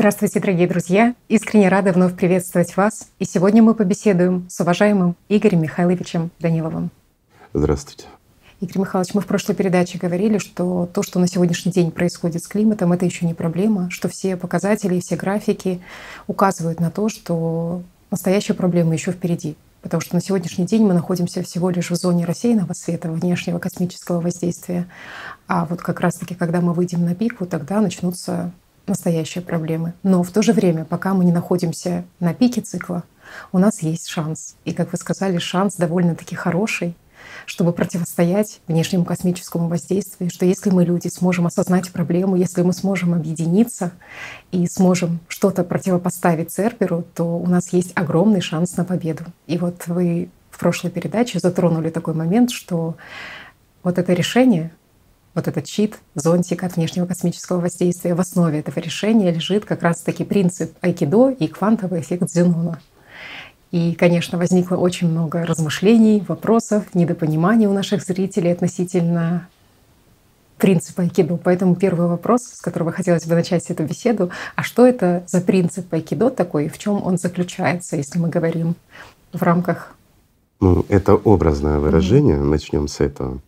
Здравствуйте, дорогие друзья! Искренне рада вновь приветствовать вас. И сегодня мы побеседуем с уважаемым Игорем Михайловичем Даниловым. Здравствуйте. Игорь Михайлович, мы в прошлой передаче говорили, что то, что на сегодняшний день происходит с климатом, это еще не проблема, что все показатели и все графики указывают на то, что настоящая проблема еще впереди. Потому что на сегодняшний день мы находимся всего лишь в зоне рассеянного света, внешнего космического воздействия. А вот как раз-таки, когда мы выйдем на пик, вот тогда начнутся настоящие проблемы. Но в то же время, пока мы не находимся на пике цикла, у нас есть шанс. И, как вы сказали, шанс довольно-таки хороший, чтобы противостоять внешнему космическому воздействию, что если мы, люди, сможем осознать проблему, если мы сможем объединиться и сможем что-то противопоставить Церберу, то у нас есть огромный шанс на победу. И вот вы в прошлой передаче затронули такой момент, что вот это решение, вот этот щит, зонтик от внешнего космического воздействия, в основе этого решения лежит как раз-таки принцип айкидо и квантовый эффект Зенона. И, конечно, возникло очень много размышлений, вопросов, недопониманий у наших зрителей относительно принципа айкидо. Поэтому первый вопрос, с которого хотелось бы начать эту беседу, а что это за принцип айкидо такой, в чем он заключается, если мы говорим в рамках ну, это образное выражение, mm-hmm. начнем с этого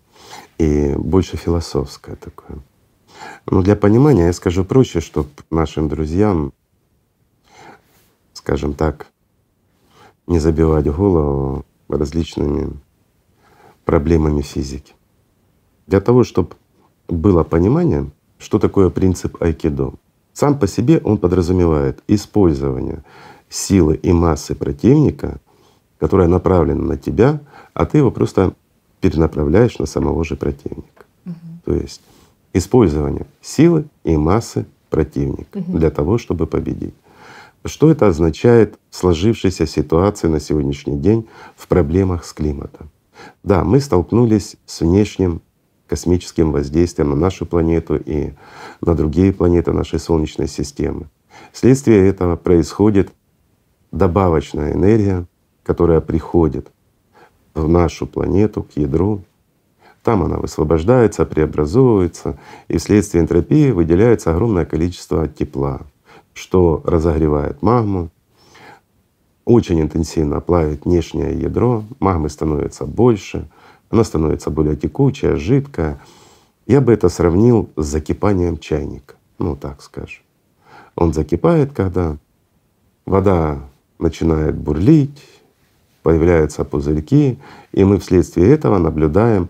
и больше философское такое. Но для понимания я скажу проще, чтобы нашим друзьям, скажем так, не забивать голову различными проблемами физики. Для того, чтобы было понимание, что такое принцип айкидо. Сам по себе он подразумевает использование силы и массы противника, которая направлена на тебя, а ты его просто перенаправляешь на самого же противника. Угу. То есть использование силы и массы противника угу. для того, чтобы победить. Что это означает в сложившейся ситуации на сегодняшний день в проблемах с климатом? Да, мы столкнулись с внешним космическим воздействием на нашу планету и на другие планеты нашей Солнечной системы. Вследствие этого происходит добавочная энергия, которая приходит в нашу планету, к ядру. Там она высвобождается, преобразовывается, и вследствие энтропии выделяется огромное количество тепла, что разогревает магму, очень интенсивно плавит внешнее ядро, магмы становится больше, она становится более текучая, жидкая. Я бы это сравнил с закипанием чайника, ну так скажем. Он закипает, когда вода начинает бурлить, появляются пузырьки, и мы вследствие этого наблюдаем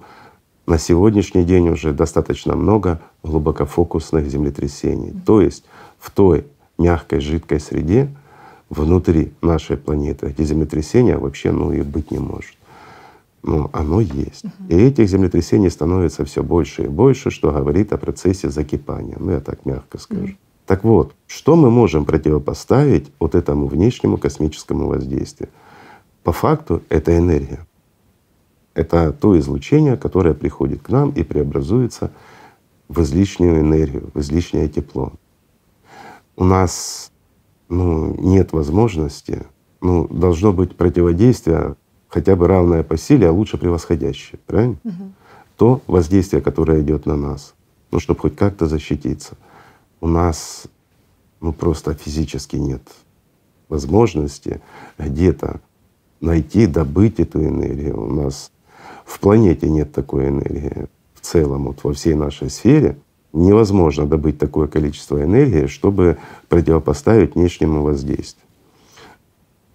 на сегодняшний день уже достаточно много глубокофокусных землетрясений. То есть в той мягкой жидкой среде внутри нашей планеты, где землетрясения вообще ну, и быть не может. Но оно есть. И этих землетрясений становится все больше и больше, что говорит о процессе закипания. Ну, я так мягко скажу. Так вот, что мы можем противопоставить вот этому внешнему космическому воздействию? По факту это энергия. Это то излучение, которое приходит к нам и преобразуется в излишнюю энергию, в излишнее тепло. У нас ну, нет возможности, ну, должно быть противодействие хотя бы равное по силе, а лучше превосходящее, правильно? Угу. То воздействие, которое идет на нас, ну, чтобы хоть как-то защититься. У нас ну, просто физически нет возможности где-то найти, добыть эту энергию. У нас в планете нет такой энергии. В целом, вот во всей нашей сфере невозможно добыть такое количество энергии, чтобы противопоставить внешнему воздействию.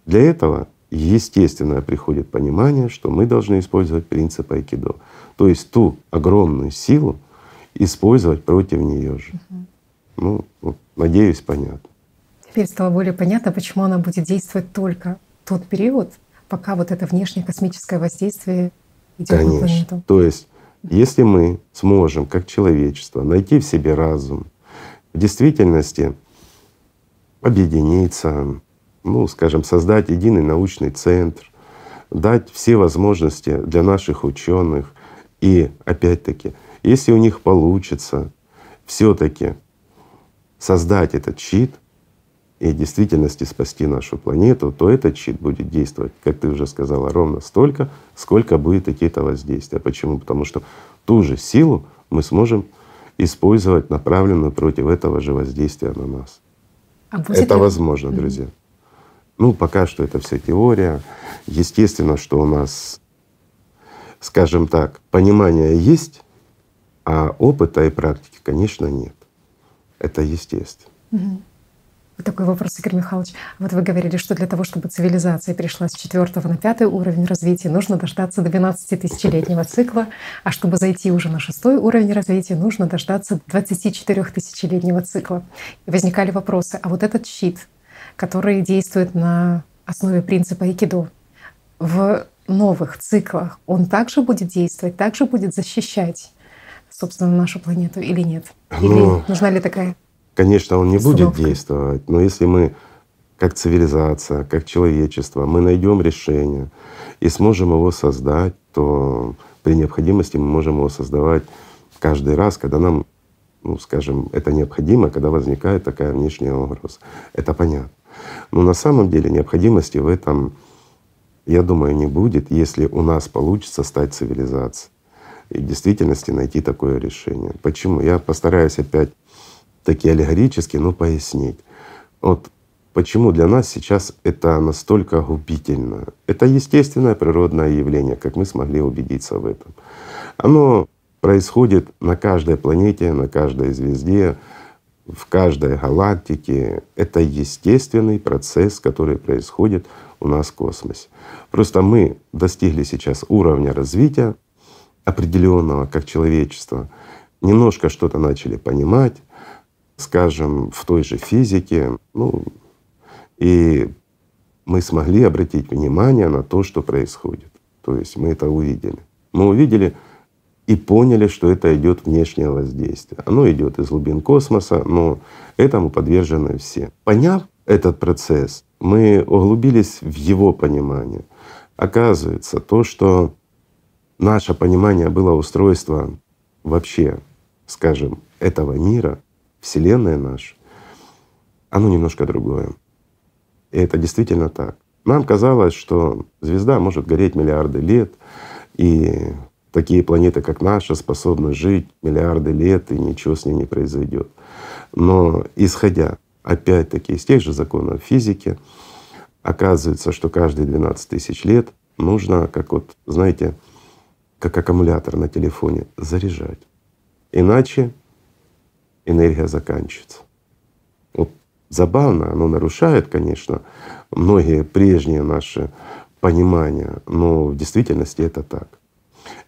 Для этого естественно приходит понимание, что мы должны использовать принцип айкидо. То есть ту огромную силу использовать против нее же. Угу. Ну, вот, надеюсь, понятно. Теперь стало более понятно, почему она будет действовать только тот период, пока вот это внешнее космическое воздействие идет Конечно. на планету. То есть, если мы сможем, как человечество, найти в себе разум, в действительности объединиться, ну, скажем, создать единый научный центр, дать все возможности для наших ученых, и опять-таки, если у них получится все-таки создать этот щит — и в действительности спасти нашу планету, то этот щит будет действовать, как ты уже сказала, ровно столько, сколько будет идти-то воздействие. Почему? Потому что ту же силу мы сможем использовать направленную против этого же воздействия на нас. А это ли... возможно, друзья. Mm-hmm. Ну, пока что это все теория. Естественно, что у нас, скажем так, понимание есть, а опыта и практики, конечно, нет. Это естественно. Угу. Такой вопрос, Игорь Михайлович. Вот вы говорили, что для того, чтобы цивилизация перешла с четвертого на пятый уровень развития, нужно дождаться 12 тысячелетнего цикла, а чтобы зайти уже на шестой уровень развития, нужно дождаться 24 тысячелетнего цикла. И возникали вопросы, а вот этот щит, который действует на основе принципа айкидо, в новых циклах он также будет действовать, также будет защищать, собственно, нашу планету или нет? Или ну, нужна ли такая Конечно, он не будет действовать, но если мы как цивилизация, как человечество, мы найдем решение и сможем его создать, то при необходимости мы можем его создавать каждый раз, когда нам, ну, скажем, это необходимо, когда возникает такая внешняя угроза. Это понятно. Но на самом деле необходимости в этом, я думаю, не будет, если у нас получится стать цивилизацией и в действительности найти такое решение. Почему? Я постараюсь опять такие аллегорические, но пояснить. Вот почему для нас сейчас это настолько губительно. Это естественное природное явление, как мы смогли убедиться в этом. Оно происходит на каждой планете, на каждой звезде, в каждой галактике. Это естественный процесс, который происходит у нас в космосе. Просто мы достигли сейчас уровня развития определенного как человечество, немножко что-то начали понимать, скажем, в той же физике, ну, и мы смогли обратить внимание на то, что происходит. То есть мы это увидели. Мы увидели и поняли, что это идет внешнее воздействие. Оно идет из глубин космоса, но этому подвержены все. Поняв этот процесс, мы углубились в его понимание. Оказывается, то, что наше понимание было устройство вообще, скажем, этого мира, Вселенная наша, оно немножко другое. И это действительно так. Нам казалось, что звезда может гореть миллиарды лет, и такие планеты, как наша, способны жить миллиарды лет, и ничего с ней не произойдет. Но исходя опять-таки из тех же законов физики, оказывается, что каждые 12 тысяч лет нужно, как вот, знаете, как аккумулятор на телефоне, заряжать. Иначе энергия заканчивается. Вот забавно, оно нарушает, конечно, многие прежние наши понимания, но в действительности это так.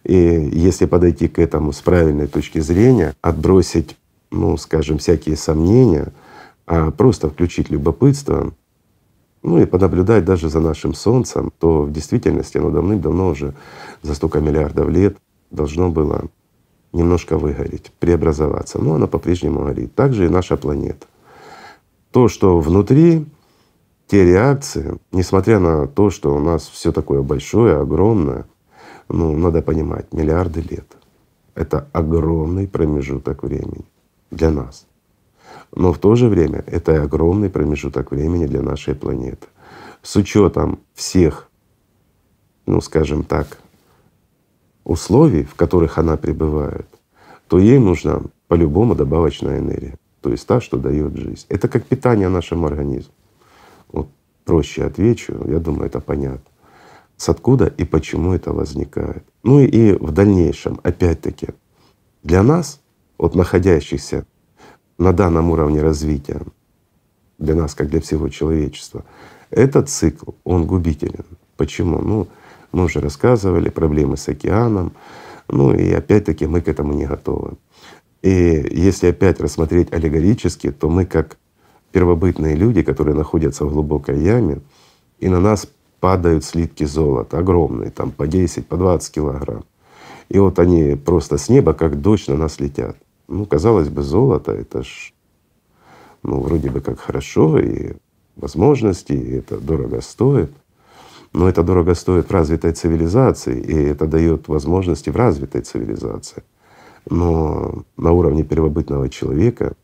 И если подойти к этому с правильной точки зрения, отбросить, ну, скажем, всякие сомнения, а просто включить любопытство, ну и понаблюдать даже за нашим Солнцем, то в действительности оно давным-давно уже за столько миллиардов лет должно было немножко выгореть, преобразоваться. Но она по-прежнему горит. Также и наша планета. То, что внутри, те реакции, несмотря на то, что у нас все такое большое, огромное, ну, надо понимать, миллиарды лет. Это огромный промежуток времени для нас. Но в то же время это огромный промежуток времени для нашей планеты. С учетом всех, ну скажем так, условий, в которых она пребывает, то ей нужна по-любому добавочная энергия, то есть та, что дает жизнь. Это как питание нашему организму. Вот проще отвечу, я думаю, это понятно. С откуда и почему это возникает. Ну и в дальнейшем, опять-таки, для нас, вот находящихся на данном уровне развития, для нас, как для всего человечества, этот цикл, он губителен. Почему? Ну, мы уже рассказывали, проблемы с океаном, ну и опять-таки мы к этому не готовы. И если опять рассмотреть аллегорически, то мы как первобытные люди, которые находятся в глубокой яме, и на нас падают слитки золота, огромные, там по 10, по 20 килограмм. И вот они просто с неба, как дождь, на нас летят. Ну, казалось бы, золото — это ж ну, вроде бы как хорошо, и возможности, и это дорого стоит. Но это дорого стоит в развитой цивилизации, и это дает возможности в развитой цивилизации. Но на уровне первобытного человека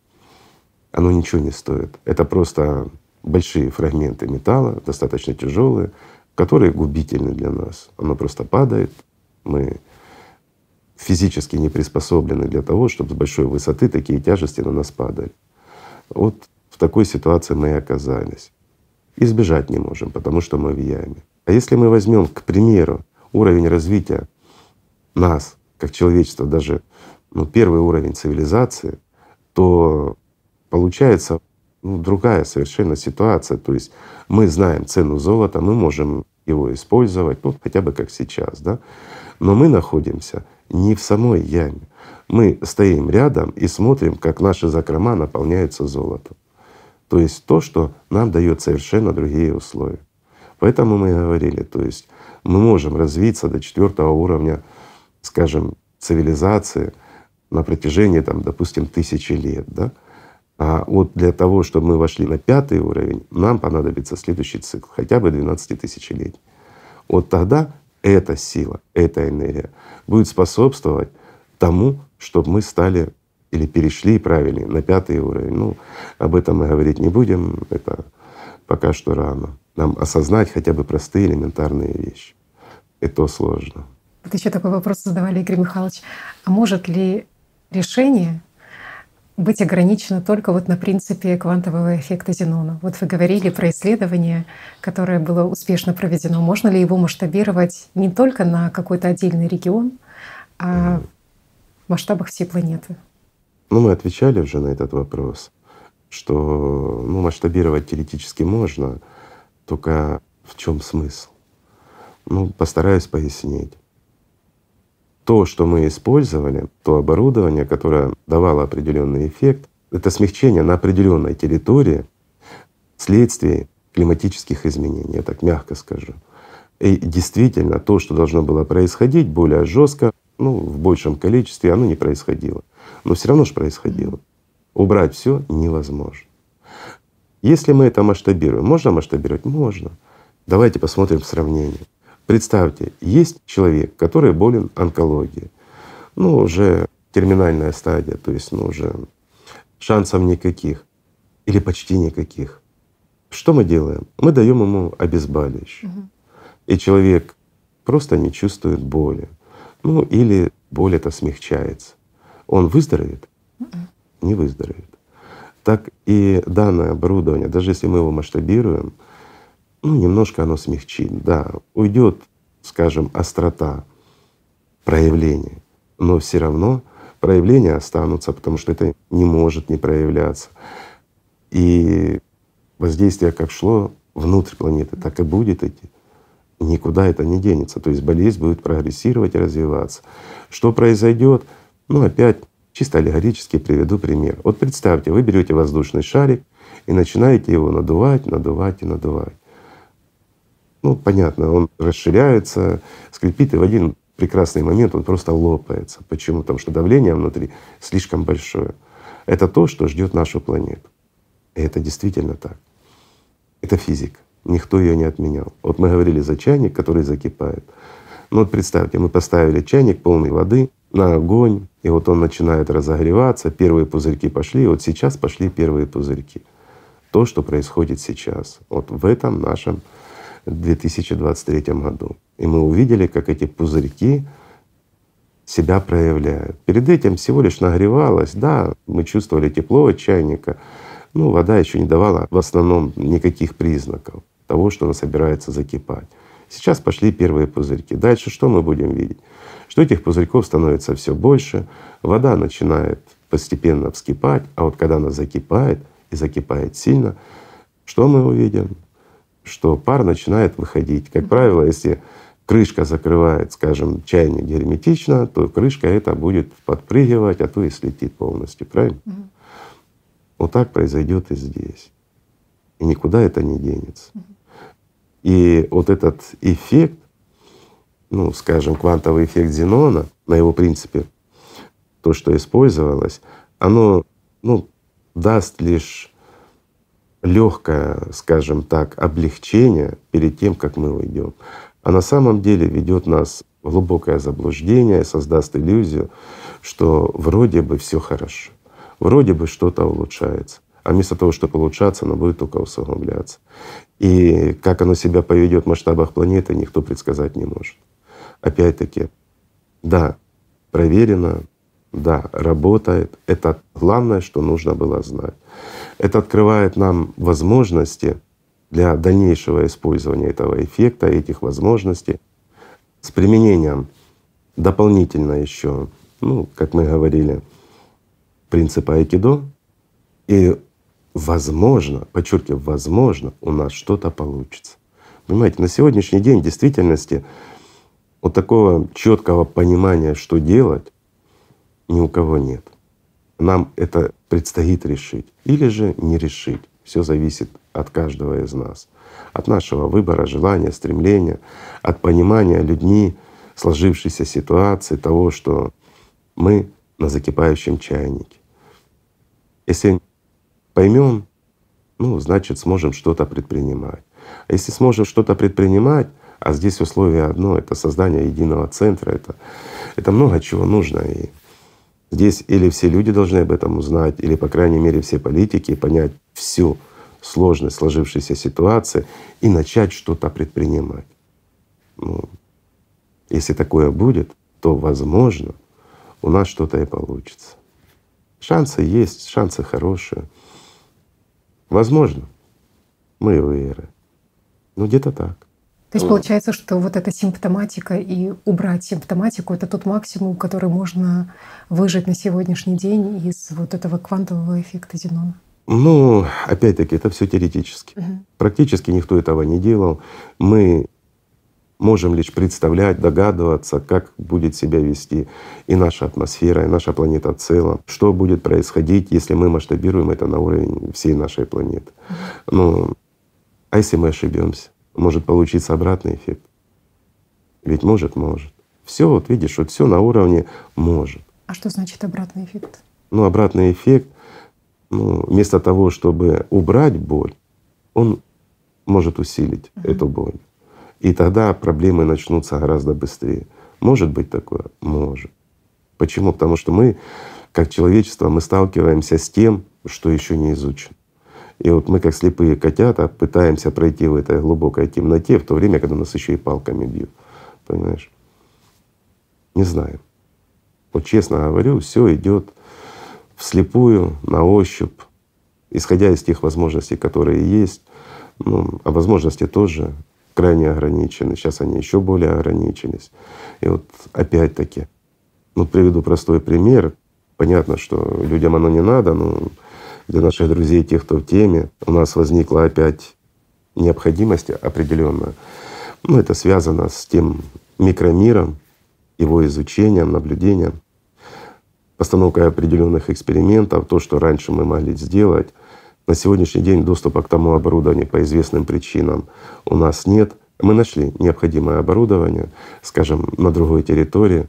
оно ничего не стоит. Это просто большие фрагменты металла, достаточно тяжелые, которые губительны для нас. Оно просто падает, мы физически не приспособлены для того, чтобы с большой высоты такие тяжести на нас падали. Вот в такой ситуации мы и оказались. Избежать не можем, потому что мы в яме. А если мы возьмем, к примеру, уровень развития нас, как человечества, даже ну, первый уровень цивилизации, то получается ну, другая совершенно ситуация. То есть мы знаем цену золота, мы можем его использовать, ну хотя бы как сейчас, да. Но мы находимся не в самой яме. Мы стоим рядом и смотрим, как наши закрома наполняются золотом. То есть то, что нам дает совершенно другие условия. Поэтому мы и говорили, то есть мы можем развиться до четвертого уровня, скажем, цивилизации на протяжении, там, допустим, тысячи лет. Да? А вот для того, чтобы мы вошли на пятый уровень, нам понадобится следующий цикл, хотя бы 12 тысячелетий. Вот тогда эта сила, эта энергия будет способствовать тому, чтобы мы стали или перешли правильно на пятый уровень. Ну, об этом мы говорить не будем, это пока что рано. Нам осознать хотя бы простые элементарные вещи. Это сложно. Вот еще такой вопрос задавали, Игорь Михайлович. А может ли решение быть ограничено только вот на принципе квантового эффекта Зенона. Вот вы говорили про исследование, которое было успешно проведено. Можно ли его масштабировать не только на какой-то отдельный регион, а в масштабах всей планеты? Ну, мы отвечали уже на этот вопрос, что ну, масштабировать теоретически можно, только в чем смысл? Ну, постараюсь пояснить то, что мы использовали, то оборудование, которое давало определенный эффект, это смягчение на определенной территории вследствие климатических изменений, я так мягко скажу. И действительно, то, что должно было происходить более жестко, ну, в большем количестве, оно не происходило. Но все равно же происходило. Убрать все невозможно. Если мы это масштабируем, можно масштабировать? Можно. Давайте посмотрим сравнение. Представьте, есть человек, который болен онкологией, ну уже терминальная стадия, то есть ну уже шансов никаких или почти никаких. Что мы делаем? Мы даем ему обезболивающее. Угу. И человек просто не чувствует боли. Ну или боль это смягчается. Он выздоровеет? Угу. Не выздоровеет. Так и данное оборудование, даже если мы его масштабируем, ну, немножко оно смягчит, да, уйдет, скажем, острота проявления, но все равно проявления останутся, потому что это не может не проявляться. И воздействие как шло внутрь планеты, так и будет идти. Никуда это не денется. То есть болезнь будет прогрессировать и развиваться. Что произойдет? Ну, опять чисто аллегорически приведу пример. Вот представьте, вы берете воздушный шарик и начинаете его надувать, надувать и надувать. Ну, понятно, он расширяется, скрипит, и в один прекрасный момент он просто лопается. Почему? Потому что давление внутри слишком большое. Это то, что ждет нашу планету. И это действительно так. Это физика. Никто ее не отменял. Вот мы говорили за чайник, который закипает. Ну вот представьте, мы поставили чайник полный воды на огонь, и вот он начинает разогреваться, первые пузырьки пошли, вот сейчас пошли первые пузырьки. То, что происходит сейчас, вот в этом нашем 2023 году. И мы увидели, как эти пузырьки себя проявляют. Перед этим всего лишь нагревалось, да, мы чувствовали тепло от чайника, но вода еще не давала в основном никаких признаков того, что она собирается закипать. Сейчас пошли первые пузырьки. Дальше что мы будем видеть? Что этих пузырьков становится все больше, вода начинает постепенно вскипать, а вот когда она закипает и закипает сильно, что мы увидим? что пар начинает выходить. Как правило, если крышка закрывает, скажем, чайник герметично, то крышка это будет подпрыгивать, а то и слетит полностью, правильно? Угу. Вот так произойдет и здесь. И никуда это не денется. Угу. И вот этот эффект, ну, скажем, квантовый эффект Зенона, на его принципе, то, что использовалось, оно ну, даст лишь легкое, скажем так, облегчение перед тем, как мы уйдем. А на самом деле ведет нас в глубокое заблуждение, создаст иллюзию, что вроде бы все хорошо, вроде бы что-то улучшается. А вместо того, чтобы улучшаться, оно будет только усугубляться. И как оно себя поведет в масштабах планеты, никто предсказать не может. Опять-таки, да, проверено да, работает. Это главное, что нужно было знать. Это открывает нам возможности для дальнейшего использования этого эффекта, этих возможностей с применением дополнительно еще, ну, как мы говорили, принципа айкидо. И возможно, подчеркиваю, возможно, у нас что-то получится. Понимаете, на сегодняшний день в действительности вот такого четкого понимания, что делать, ни у кого нет. Нам это предстоит решить или же не решить. Все зависит от каждого из нас, от нашего выбора, желания, стремления, от понимания людьми сложившейся ситуации, того, что мы на закипающем чайнике. Если поймем, ну, значит, сможем что-то предпринимать. А если сможем что-то предпринимать, а здесь условие одно — это создание единого центра, это, это много чего нужно. И здесь или все люди должны об этом узнать, или, по крайней мере, все политики понять всю сложность сложившейся ситуации и начать что-то предпринимать. Ну, если такое будет, то, возможно, у нас что-то и получится. Шансы есть, шансы хорошие. Возможно, мы уверы. Ну, где-то так. То есть получается, что вот эта симптоматика и убрать симптоматику — это тот максимум, который можно выжить на сегодняшний день из вот этого квантового эффекта Зенона? Ну, опять-таки, это все теоретически. Угу. Практически никто этого не делал. Мы можем лишь представлять, догадываться, как будет себя вести и наша атмосфера, и наша планета в целом, что будет происходить, если мы масштабируем это на уровень всей нашей планеты. Ну, а если мы ошибемся? Может получиться обратный эффект. Ведь может, может. Все, вот видишь, вот все на уровне может. А что значит обратный эффект? Ну, обратный эффект, ну, вместо того, чтобы убрать боль, он может усилить угу. эту боль. И тогда проблемы начнутся гораздо быстрее. Может быть такое? Может. Почему? Потому что мы, как человечество, мы сталкиваемся с тем, что еще не изучено. И вот мы, как слепые котята, пытаемся пройти в этой глубокой темноте, в то время, когда нас еще и палками бьют. Понимаешь? Не знаю. Вот честно говорю, все идет вслепую, на ощупь, исходя из тех возможностей, которые есть. Ну, а возможности тоже крайне ограничены. Сейчас они еще более ограничились. И вот опять-таки, ну приведу простой пример. Понятно, что людям оно не надо, но для наших друзей, тех, кто в теме, у нас возникла опять необходимость определенная. Ну, это связано с тем микромиром, его изучением, наблюдением, постановкой определенных экспериментов, то, что раньше мы могли сделать. На сегодняшний день доступа к тому оборудованию по известным причинам у нас нет. Мы нашли необходимое оборудование, скажем, на другой территории,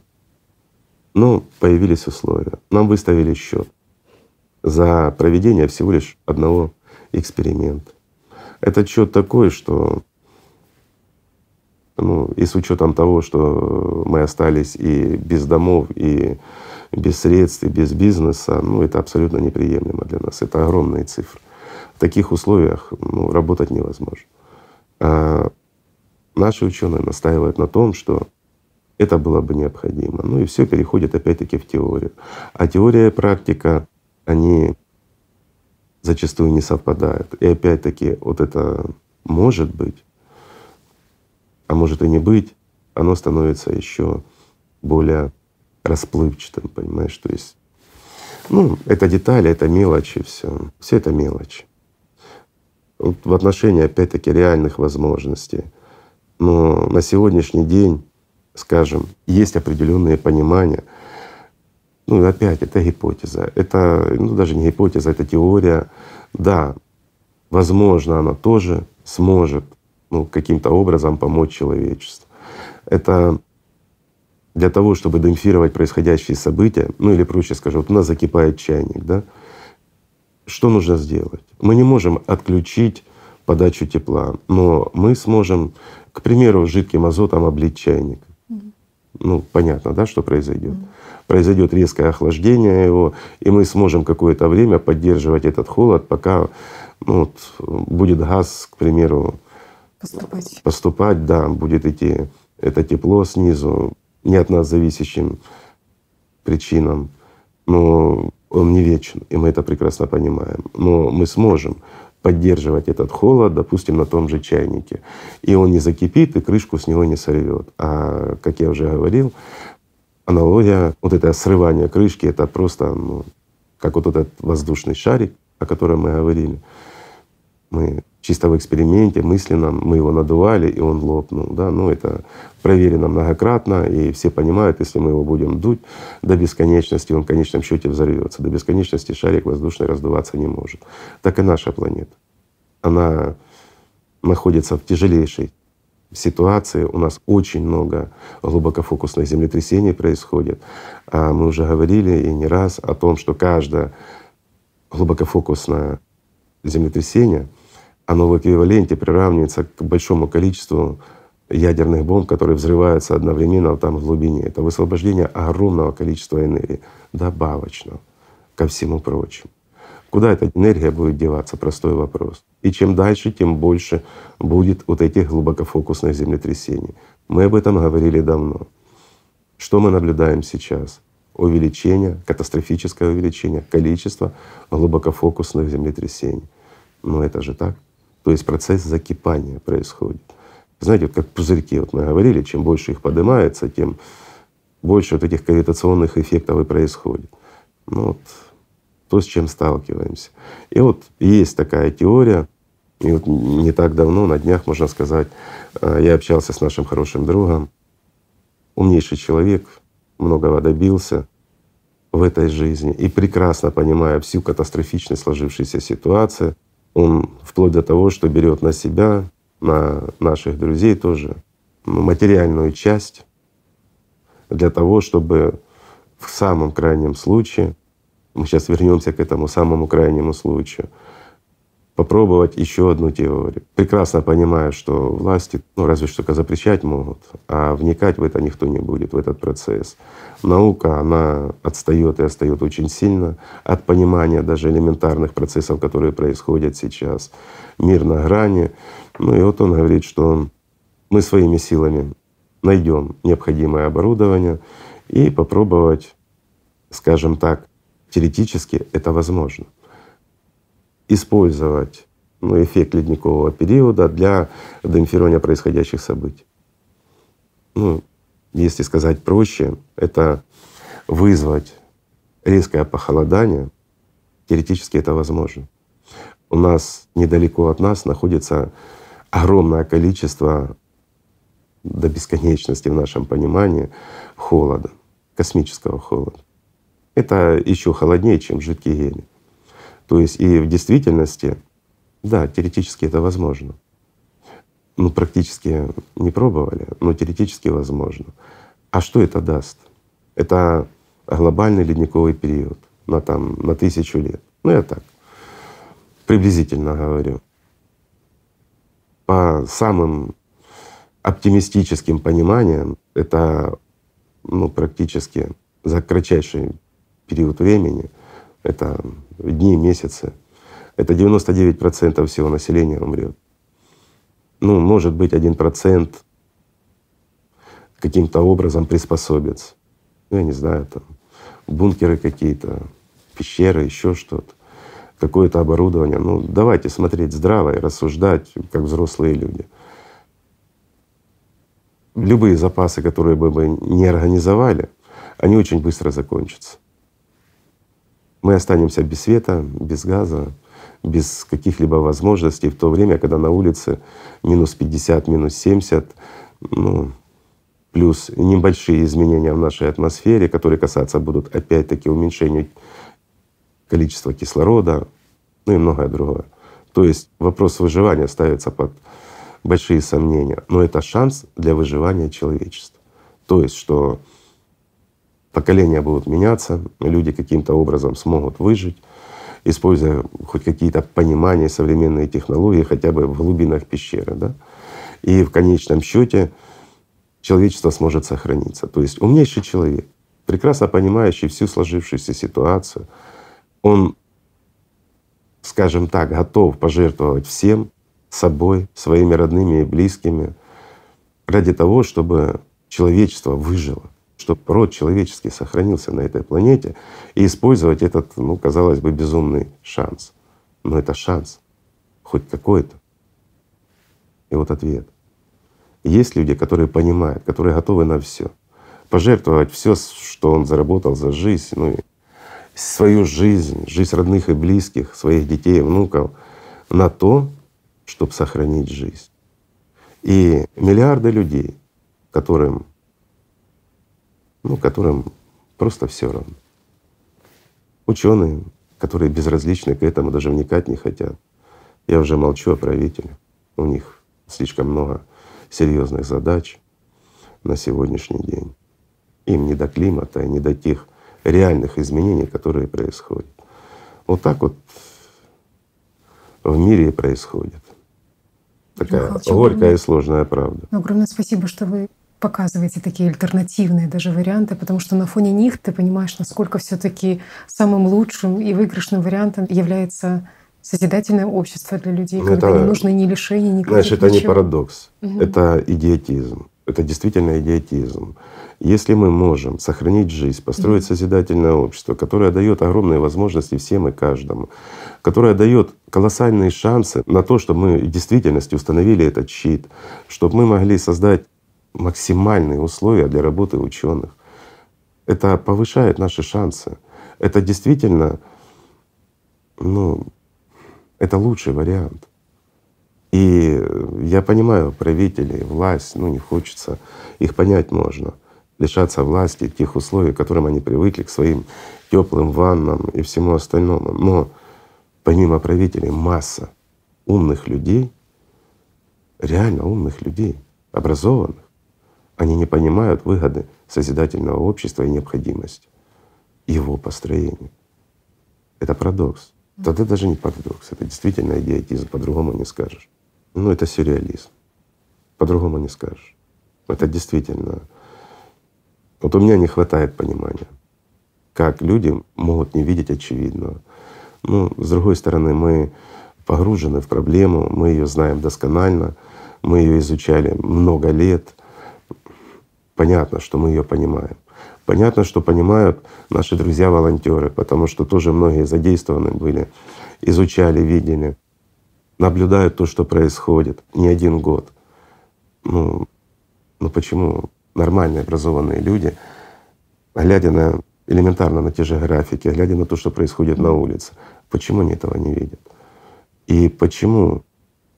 но появились условия. Нам выставили счет за проведение всего лишь одного эксперимента. Этот счет такой, что ну, и с учетом того, что мы остались и без домов, и без средств, и без бизнеса, ну, это абсолютно неприемлемо для нас. Это огромные цифры. В таких условиях ну, работать невозможно. А наши ученые настаивают на том, что это было бы необходимо. Ну и все переходит опять-таки в теорию. А теория и практика они зачастую не совпадают. И опять-таки вот это может быть, а может и не быть, оно становится еще более расплывчатым, понимаешь? То есть, ну, это детали, это мелочи, все. Все это мелочи. Вот в отношении, опять-таки, реальных возможностей. Но на сегодняшний день, скажем, есть определенные понимания — ну, опять, это гипотеза. Это ну, даже не гипотеза, это теория. Да, возможно, она тоже сможет ну, каким-то образом помочь человечеству. Это для того, чтобы демпфировать происходящие события, ну или проще скажу, вот у нас закипает чайник, да, что нужно сделать? Мы не можем отключить подачу тепла, но мы сможем, к примеру, жидким азотом облить чайник. Ну, понятно, да, что произойдет? Mm произойдет резкое охлаждение его, и мы сможем какое-то время поддерживать этот холод, пока ну, вот, будет газ, к примеру, поступать. поступать, да, будет идти это тепло снизу, не от нас зависящим причинам. но он не вечен, и мы это прекрасно понимаем. Но мы сможем поддерживать этот холод, допустим, на том же чайнике. И он не закипит, и крышку с него не сорвет. А, как я уже говорил, аналогия, вот это срывание крышки, это просто ну, как вот этот воздушный шарик, о котором мы говорили. Мы чисто в эксперименте, мысленно, мы его надували, и он лопнул. Да? Ну, это проверено многократно, и все понимают, если мы его будем дуть до бесконечности, он в конечном счете взорвется. До бесконечности шарик воздушный раздуваться не может. Так и наша планета. Она находится в тяжелейшей ситуации. У нас очень много глубокофокусных землетрясений происходит. А мы уже говорили и не раз о том, что каждое глубокофокусное землетрясение — оно в эквиваленте приравнивается к большому количеству ядерных бомб, которые взрываются одновременно там в глубине. Это высвобождение огромного количества энергии, добавочного ко всему прочему. Куда эта энергия будет деваться? Простой вопрос. И чем дальше, тем больше будет вот этих глубокофокусных землетрясений. Мы об этом говорили давно. Что мы наблюдаем сейчас? Увеличение, катастрофическое увеличение количества глубокофокусных землетрясений. Но это же так. То есть процесс закипания происходит. Знаете, вот как пузырьки, вот мы говорили, чем больше их поднимается, тем больше вот этих кавитационных эффектов и происходит. Ну вот то, с чем сталкиваемся. И вот есть такая теория, и вот не так давно, на днях, можно сказать, э, я общался с нашим хорошим другом, умнейший человек, многого добился в этой жизни и прекрасно понимая всю катастрофичность сложившейся ситуации, он вплоть до того, что берет на себя, на наших друзей тоже материальную часть для того, чтобы в самом крайнем случае, мы сейчас вернемся к этому самому крайнему случаю, попробовать еще одну теорию. Прекрасно понимая, что власти, ну разве что только запрещать могут, а вникать в это никто не будет, в этот процесс. Наука, она отстает и отстает очень сильно от понимания даже элементарных процессов, которые происходят сейчас. Мир на грани. Ну и вот он говорит, что мы своими силами найдем необходимое оборудование и попробовать, скажем так, теоретически это возможно использовать ну, эффект ледникового периода для демпфирования происходящих событий. Ну, если сказать проще, это вызвать резкое похолодание, теоретически это возможно. У нас недалеко от нас находится огромное количество до бесконечности в нашем понимании холода, космического холода. Это еще холоднее, чем жидкий гелий. То есть и в действительности, да, теоретически это возможно. Ну, практически не пробовали, но теоретически возможно. А что это даст? Это глобальный ледниковый период на, там, на тысячу лет. Ну, я так приблизительно говорю. По самым оптимистическим пониманиям, это ну, практически за кратчайший период времени это дни, месяцы, это 99% всего населения умрет. Ну, может быть, один процент каким-то образом приспособится. Ну, я не знаю, там бункеры какие-то, пещеры, еще что-то, какое-то оборудование. Ну, давайте смотреть здраво и рассуждать, как взрослые люди. Любые запасы, которые бы мы не организовали, они очень быстро закончатся мы останемся без света, без газа, без каких-либо возможностей в то время, когда на улице минус 50, минус 70, ну, плюс небольшие изменения в нашей атмосфере, которые касаться будут опять-таки уменьшения количества кислорода, ну и многое другое. То есть вопрос выживания ставится под большие сомнения, но это шанс для выживания человечества. То есть, что поколения будут меняться, люди каким-то образом смогут выжить, используя хоть какие-то понимания, современные технологии, хотя бы в глубинах пещеры. Да? И в конечном счете человечество сможет сохраниться. То есть умнейший человек, прекрасно понимающий всю сложившуюся ситуацию, он, скажем так, готов пожертвовать всем, собой, своими родными и близкими ради того, чтобы человечество выжило чтобы род человеческий сохранился на этой планете и использовать этот, ну, казалось бы, безумный шанс. Но это шанс, хоть какой-то. И вот ответ. Есть люди, которые понимают, которые готовы на все, пожертвовать все, что он заработал за жизнь, ну, свою жизнь, жизнь родных и близких, своих детей, внуков, на то, чтобы сохранить жизнь. И миллиарды людей, которым, ну, которым просто все равно. Ученые, которые безразличны к этому, даже вникать не хотят. Я уже молчу о правителях. У них слишком много серьезных задач на сегодняшний день. Им не до климата, не до тех реальных изменений, которые происходят. Вот так вот в мире и происходит. Такая Михаил, горькая и сложная правда. Огромное спасибо, что вы показываете такие альтернативные даже варианты, потому что на фоне них ты понимаешь, насколько все таки самым лучшим и выигрышным вариантом является созидательное общество для людей, ну, когда это, не нужны ни лишений, ни Знаешь, это ничего. не парадокс, угу. это идиотизм. Это действительно идиотизм. Если мы можем сохранить жизнь, построить созидательное общество, которое дает огромные возможности всем и каждому, которое дает колоссальные шансы на то, чтобы мы в действительности установили этот щит, чтобы мы могли создать максимальные условия для работы ученых. Это повышает наши шансы. Это действительно, ну, это лучший вариант. И я понимаю правителей, власть, ну не хочется, их понять можно. Лишаться власти, тех условий, к которым они привыкли, к своим теплым ваннам и всему остальному. Но помимо правителей масса умных людей, реально умных людей, образованных. Они не понимают выгоды созидательного общества и необходимость его построения. Это парадокс. Тогда даже не парадокс, это действительно идиотизм, по-другому не скажешь. Ну, это сюрреализм. По-другому не скажешь. Это действительно… Вот у меня не хватает понимания, как люди могут не видеть очевидного. Ну, с другой стороны, мы погружены в проблему, мы ее знаем досконально, мы ее изучали много лет. Понятно, что мы ее понимаем. Понятно, что понимают наши друзья-волонтеры, потому что тоже многие задействованы были, изучали, видели наблюдают то, что происходит не один год. Ну, ну почему нормальные образованные люди, глядя на элементарно на те же графики, глядя на то, что происходит на улице, почему они этого не видят? И почему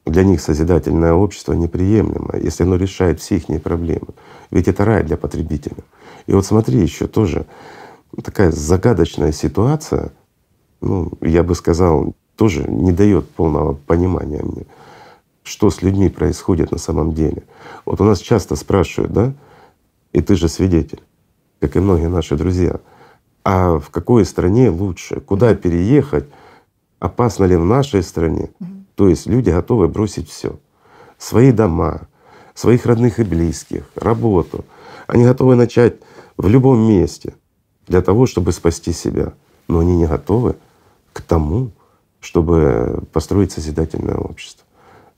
для них созидательное общество неприемлемо, если оно решает все их проблемы? Ведь это рай для потребителя. И вот смотри, еще тоже такая загадочная ситуация, ну, я бы сказал, тоже не дает полного понимания мне, что с людьми происходит на самом деле. Вот у нас часто спрашивают, да, и ты же свидетель, как и многие наши друзья, а в какой стране лучше, куда переехать, опасно ли в нашей стране. То есть люди готовы бросить все, свои дома, своих родных и близких, работу. Они готовы начать в любом месте для того, чтобы спасти себя. Но они не готовы к тому, чтобы построить созидательное общество.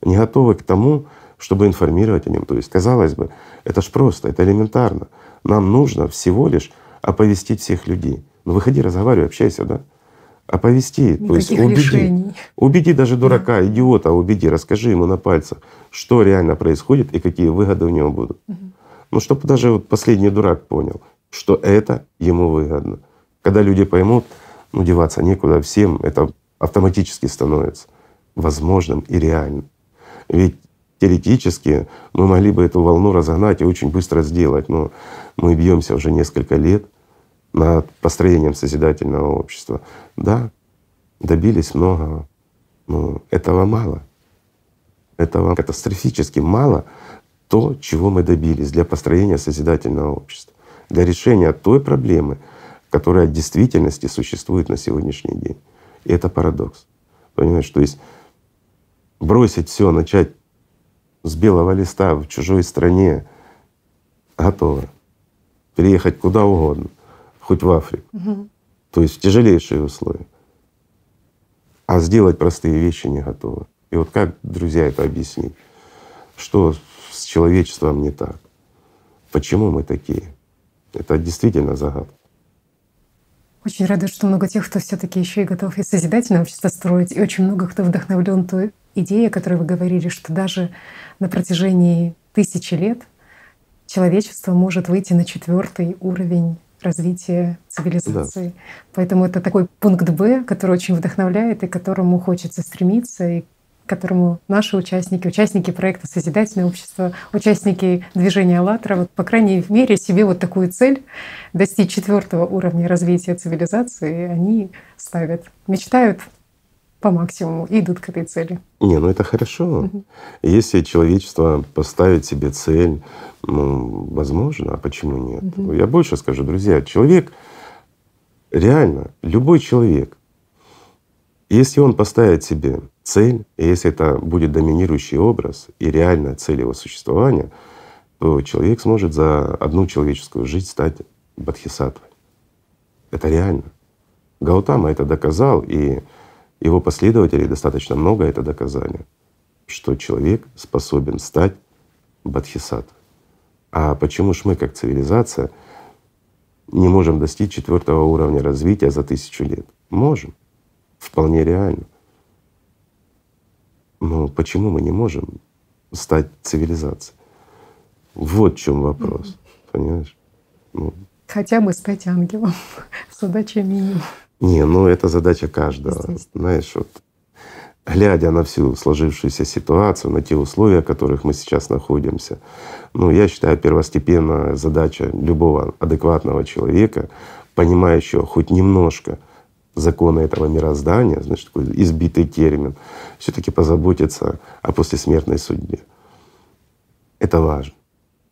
Не готовы к тому, чтобы информировать о нем. То есть, казалось бы, это ж просто, это элементарно. Нам нужно всего лишь оповестить всех людей. Ну выходи, разговаривай, общайся, да? Оповести, то есть убеди. Решений. Убеди даже дурака, да. идиота, убеди, расскажи ему на пальцах, что реально происходит и какие выгоды у него будут. Угу. Ну, чтобы даже вот последний дурак понял, что это ему выгодно. Когда люди поймут, ну деваться некуда, всем это автоматически становится возможным и реальным. Ведь теоретически мы могли бы эту волну разогнать и очень быстро сделать, но мы бьемся уже несколько лет над построением созидательного общества. Да, добились многого, но этого мало. Этого катастрофически мало то, чего мы добились для построения созидательного общества, для решения той проблемы, которая в действительности существует на сегодняшний день. И это парадокс. Понимаешь, то есть бросить все, начать с белого листа в чужой стране готово. Переехать куда угодно, хоть в Африку. Угу. То есть тяжелейшие условия. А сделать простые вещи не готовы. И вот как, друзья, это объяснить? Что с человечеством не так? Почему мы такие? Это действительно загадка. Очень рада, что много тех, кто все таки еще и готов и созидательное общество строить, и очень много кто вдохновлен той идеей, о которой вы говорили, что даже на протяжении тысячи лет человечество может выйти на четвертый уровень развития цивилизации. Да. Поэтому это такой пункт Б, который очень вдохновляет и к которому хочется стремиться, и к которому наши участники, участники проекта «Созидательное общество», участники движения «АЛЛАТРА», вот, по крайней мере, себе вот такую цель достичь четвертого уровня развития цивилизации они ставят, мечтают по максимуму и идут к этой цели. Не, ну это хорошо. Угу. Если человечество поставит себе цель, ну, возможно, а почему нет? Угу. Я больше скажу, друзья, человек, реально, любой человек, если он поставит себе цель, и если это будет доминирующий образ и реальная цель его существования, то человек сможет за одну человеческую жизнь стать бодхисаттвой. Это реально. Гаутама это доказал, и его последователи достаточно много это доказали, что человек способен стать бодхисаттвой. А почему ж мы, как цивилизация, не можем достичь четвертого уровня развития за тысячу лет? Можем. Вполне реально. Но почему мы не можем стать цивилизацией? Вот в чем вопрос. Mm-hmm. Понимаешь? Ну. Хотя бы стать ангелом. Задача минимум. Не, ну это задача каждого. Знаешь, вот глядя на всю сложившуюся ситуацию, на те условия, в которых мы сейчас находимся, ну, я считаю, первостепенная задача любого адекватного человека, понимающего хоть немножко законы этого мироздания, значит, такой избитый термин, все таки позаботиться о послесмертной судьбе. Это важно.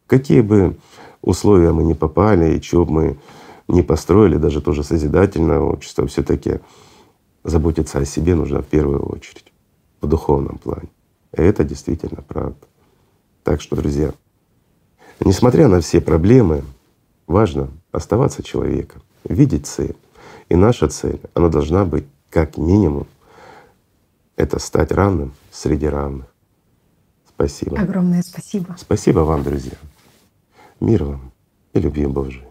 Какие бы условия мы ни попали и чего бы мы не построили, даже тоже созидательное общество, все таки заботиться о себе нужно в первую очередь, в духовном плане. И это действительно правда. Так что, друзья, несмотря на все проблемы, важно оставаться человеком, видеть цель. И наша цель, она должна быть как минимум это стать равным среди равных. Спасибо. Огромное спасибо. Спасибо вам, друзья. Мир вам и любви Божией.